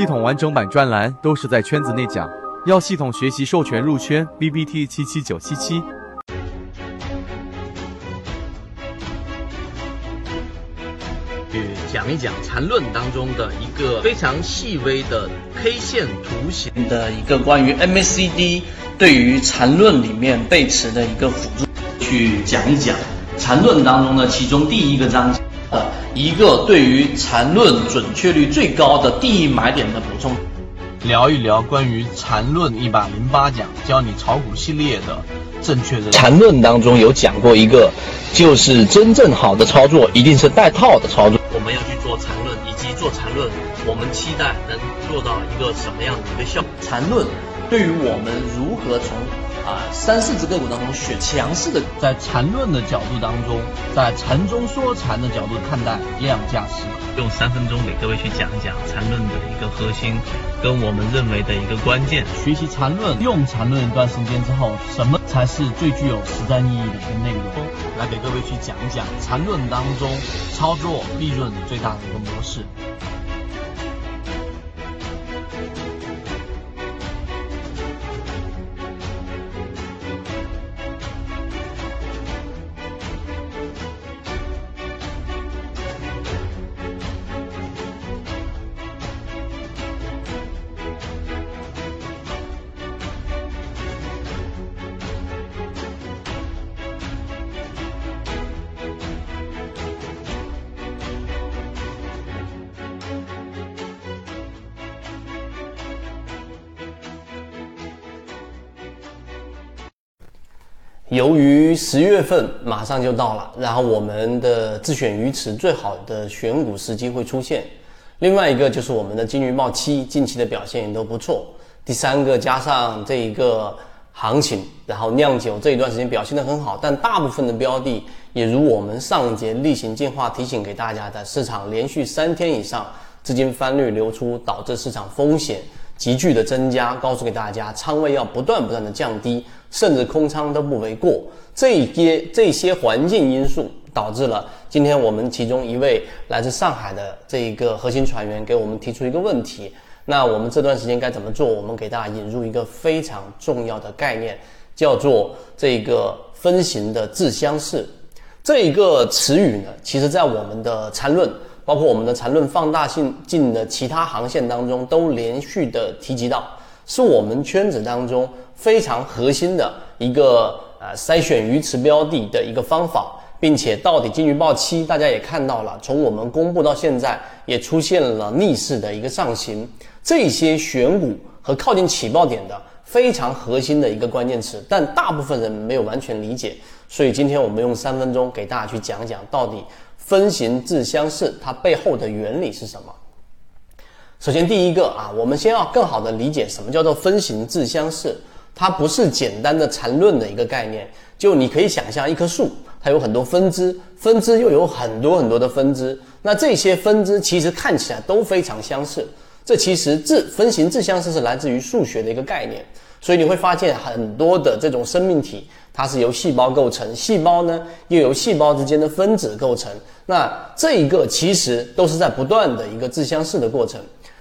系统完整版专栏都是在圈子内讲，要系统学习授权入圈，B B T 七七九七七。去讲一讲缠论当中的一个非常细微的 K 线图形的一个关于 MACD 对于缠论里面背驰的一个辅助，去讲一讲缠论当中的其中第一个章节。呃，一个对于缠论准确率最高的第一买点的补充，聊一聊关于缠论一百零八讲教你炒股系列的正确的缠论当中有讲过一个，就是真正好的操作一定是带套的操作。我们要去做缠论，以及做缠论，我们期待能做到一个什么样的一个效果？缠论对于我们如何从啊，三四只个股当中选强势的，在缠论的角度当中，在缠中说禅的角度看待量价时，用三分钟给各位去讲一讲缠论的一个核心，跟我们认为的一个关键。学习缠论，用缠论一段时间之后，什么才是最具有实战意义的一个内容？来给各位去讲一讲缠论当中操作利润最大的一个模式。由于十月份马上就到了，然后我们的自选鱼池最好的选股时机会出现。另外一个就是我们的金鱼报七近期的表现也都不错。第三个加上这一个行情，然后酿酒这一段时间表现的很好，但大部分的标的也如我们上一节例行进化提醒给大家的，市场连续三天以上资金翻绿流出，导致市场风险。急剧的增加，告诉给大家，仓位要不断不断的降低，甚至空仓都不为过。这些这些环境因素导致了今天我们其中一位来自上海的这一个核心船员给我们提出一个问题。那我们这段时间该怎么做？我们给大家引入一个非常重要的概念，叫做这个分形的自相似。这一个词语呢，其实在我们的缠论。包括我们的缠论放大性进的其他航线当中，都连续的提及到，是我们圈子当中非常核心的一个呃筛选鱼池标的的一个方法，并且到底金鱼报期大家也看到了，从我们公布到现在也出现了逆势的一个上行，这些选股和靠近起爆点的非常核心的一个关键词，但大部分人没有完全理解，所以今天我们用三分钟给大家去讲讲到底。分形自相似，它背后的原理是什么？首先，第一个啊，我们先要更好的理解什么叫做分形自相似。它不是简单的缠论的一个概念。就你可以想象一棵树，它有很多分支，分支又有很多很多的分支。那这些分支其实看起来都非常相似。这其实自分形自相似是来自于数学的一个概念。所以你会发现很多的这种生命体。它是由细胞构成，细胞呢又由细胞之间的分子构成。那这一个其实都是在不断的一个自相似的过程。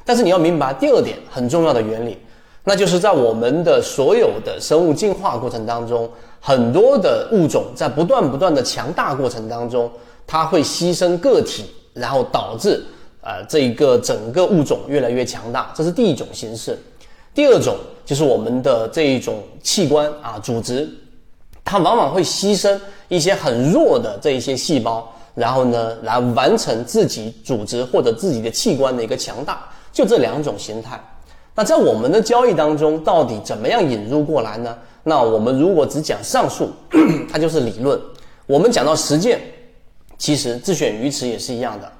但是你要明白第二点很重要的原理，那就是在我们的所有的生物进化过程当中，很多的物种在不断不断的强大过程当中，它会牺牲个体，然后导致呃这一个整个物种越来越强大。这是第一种形式。第二种就是我们的这一种器官啊组织。它往往会牺牲一些很弱的这一些细胞，然后呢，来完成自己组织或者自己的器官的一个强大。就这两种形态。那在我们的交易当中，到底怎么样引入过来呢？那我们如果只讲上述，它就是理论。我们讲到实践，其实自选鱼池也是一样的。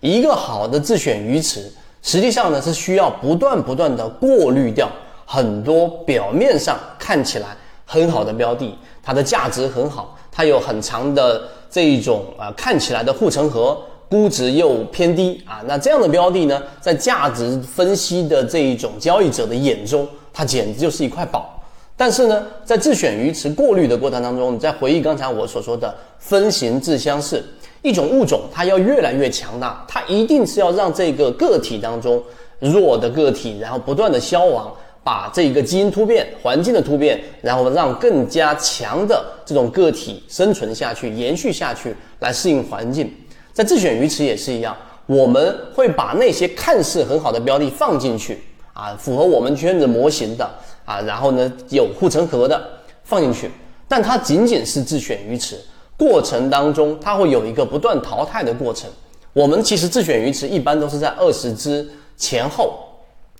一个好的自选鱼池，实际上呢是需要不断不断的过滤掉很多表面上看起来很好的标的。它的价值很好，它有很长的这一种啊看起来的护城河，估值又偏低啊，那这样的标的呢，在价值分析的这一种交易者的眼中，它简直就是一块宝。但是呢，在自选鱼池过滤的过程当中，你在回忆刚才我所说的分形自相似，一种物种它要越来越强大，它一定是要让这个个体当中弱的个体，然后不断的消亡，把这个基因突变、环境的突变，然后让更加强的这种个体生存下去、延续下去，来适应环境。在自选鱼池也是一样，我们会把那些看似很好的标的放进去啊，符合我们圈子模型的啊，然后呢有护城河的放进去，但它仅仅是自选鱼池，过程当中它会有一个不断淘汰的过程。我们其实自选鱼池一般都是在二十只前后，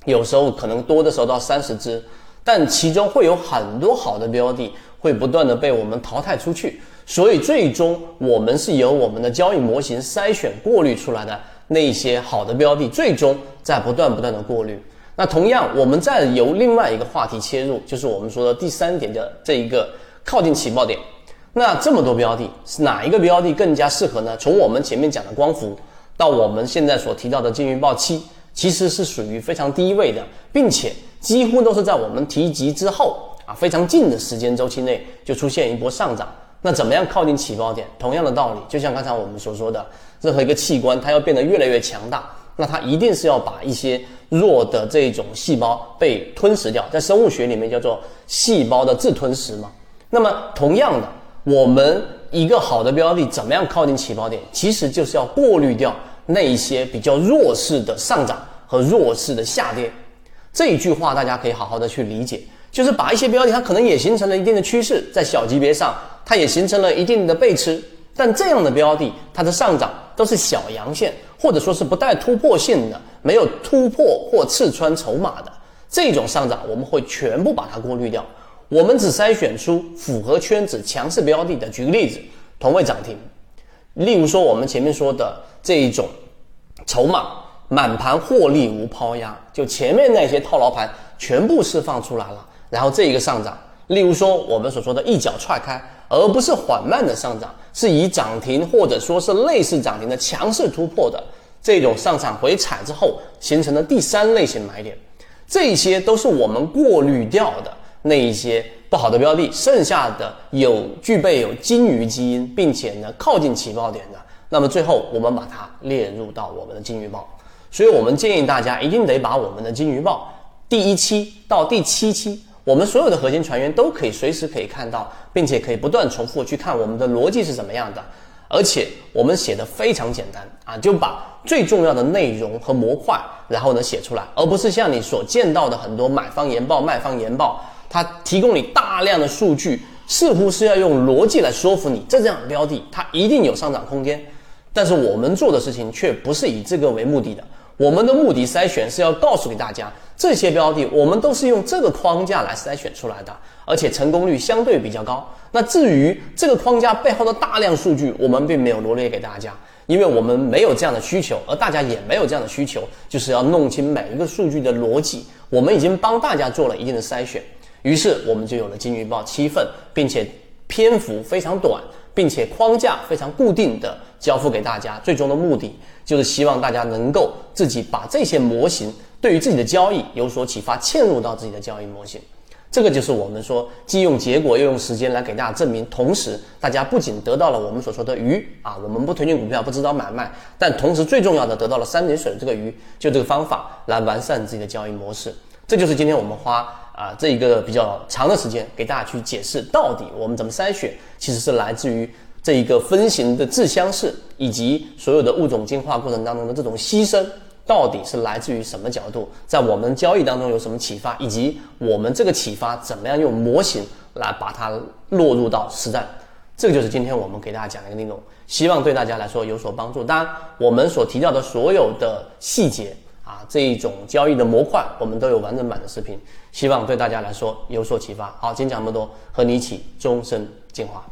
有时候可能多的时候到三十只，但其中会有很多好的标的会不断的被我们淘汰出去。所以最终我们是由我们的交易模型筛选过滤出来的那些好的标的，最终在不断不断的过滤。那同样，我们再由另外一个话题切入，就是我们说的第三点的这一个靠近起爆点。那这么多标的，是哪一个标的更加适合呢？从我们前面讲的光伏，到我们现在所提到的金鱼报七，其实是属于非常低位的，并且几乎都是在我们提及之后啊非常近的时间周期内就出现一波上涨。那怎么样靠近起爆点？同样的道理，就像刚才我们所说的，任何一个器官它要变得越来越强大，那它一定是要把一些弱的这种细胞被吞噬掉，在生物学里面叫做细胞的自吞噬嘛。那么同样的，我们一个好的标的怎么样靠近起爆点？其实就是要过滤掉那一些比较弱势的上涨和弱势的下跌。这一句话大家可以好好的去理解，就是把一些标的它可能也形成了一定的趋势，在小级别上。它也形成了一定的背驰，但这样的标的，它的上涨都是小阳线，或者说是不带突破性的，没有突破或刺穿筹码的这种上涨，我们会全部把它过滤掉。我们只筛选出符合圈子强势标的的。举个例子，同位涨停，例如说我们前面说的这一种筹码满盘获利无抛压，就前面那些套牢盘全部释放出来了，然后这一个上涨，例如说我们所说的一脚踹开。而不是缓慢的上涨，是以涨停或者说是类似涨停的强势突破的这种上涨回踩之后形成的第三类型买点，这些都是我们过滤掉的那一些不好的标的，剩下的有具备有金鱼基因，并且呢靠近起爆点的，那么最后我们把它列入到我们的金鱼报。所以我们建议大家一定得把我们的金鱼报第一期到第七期。我们所有的核心船员都可以随时可以看到，并且可以不断重复去看我们的逻辑是怎么样的，而且我们写的非常简单啊，就把最重要的内容和模块，然后呢写出来，而不是像你所见到的很多买方研报、卖方研报，它提供你大量的数据，似乎是要用逻辑来说服你，这这样标的它一定有上涨空间，但是我们做的事情却不是以这个为目的的。我们的目的筛选是要告诉给大家，这些标的我们都是用这个框架来筛选出来的，而且成功率相对比较高。那至于这个框架背后的大量数据，我们并没有罗列给大家，因为我们没有这样的需求，而大家也没有这样的需求，就是要弄清每一个数据的逻辑。我们已经帮大家做了一定的筛选，于是我们就有了金鱼报七份，并且篇幅非常短。并且框架非常固定的交付给大家，最终的目的就是希望大家能够自己把这些模型对于自己的交易有所启发，嵌入到自己的交易模型。这个就是我们说既用结果又用时间来给大家证明，同时大家不仅得到了我们所说的鱼啊，我们不推荐股票，不指导买卖，但同时最重要的得到了三点水的这个鱼，就这个方法来完善自己的交易模式。这就是今天我们花。啊，这一个比较长的时间给大家去解释，到底我们怎么筛选，其实是来自于这一个分型的自相似，以及所有的物种进化过程当中的这种牺牲，到底是来自于什么角度，在我们交易当中有什么启发，以及我们这个启发怎么样用模型来把它落入到实战，这个就是今天我们给大家讲的一个内容，希望对大家来说有所帮助。当然，我们所提到的所有的细节。啊，这一种交易的模块，我们都有完整版的视频，希望对大家来说有所启发。好，今天讲这么多，和你一起终身进化。